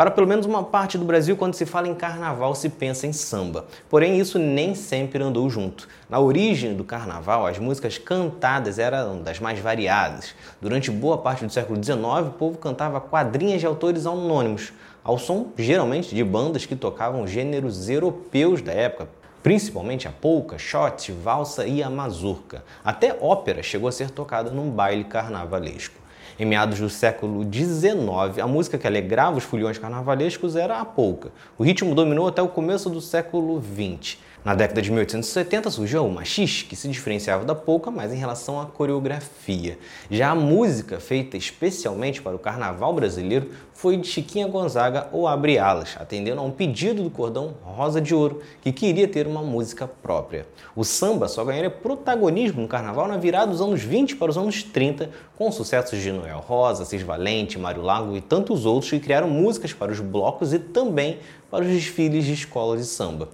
Para pelo menos uma parte do Brasil, quando se fala em carnaval, se pensa em samba. Porém, isso nem sempre andou junto. Na origem do carnaval, as músicas cantadas eram das mais variadas. Durante boa parte do século XIX, o povo cantava quadrinhas de autores anônimos, ao som geralmente de bandas que tocavam gêneros europeus da época, principalmente a polca, shot, valsa e a mazurca. Até ópera chegou a ser tocada num baile carnavalesco. Em meados do século XIX, a música que alegrava os foliões carnavalescos era a polca. O ritmo dominou até o começo do século XX. Na década de 1870 surgiu o machixe, que se diferenciava da polca, mas em relação à coreografia. Já a música, feita especialmente para o carnaval brasileiro, foi de Chiquinha Gonzaga ou Abre Alas, atendendo a um pedido do cordão Rosa de Ouro, que queria ter uma música própria. O samba só ganharia protagonismo no carnaval na virada dos anos 20 para os anos 30, com sucessos de Noel Rosa, Cis Valente, Mário Lago e tantos outros que criaram músicas para os blocos e também para os desfiles de escolas de samba.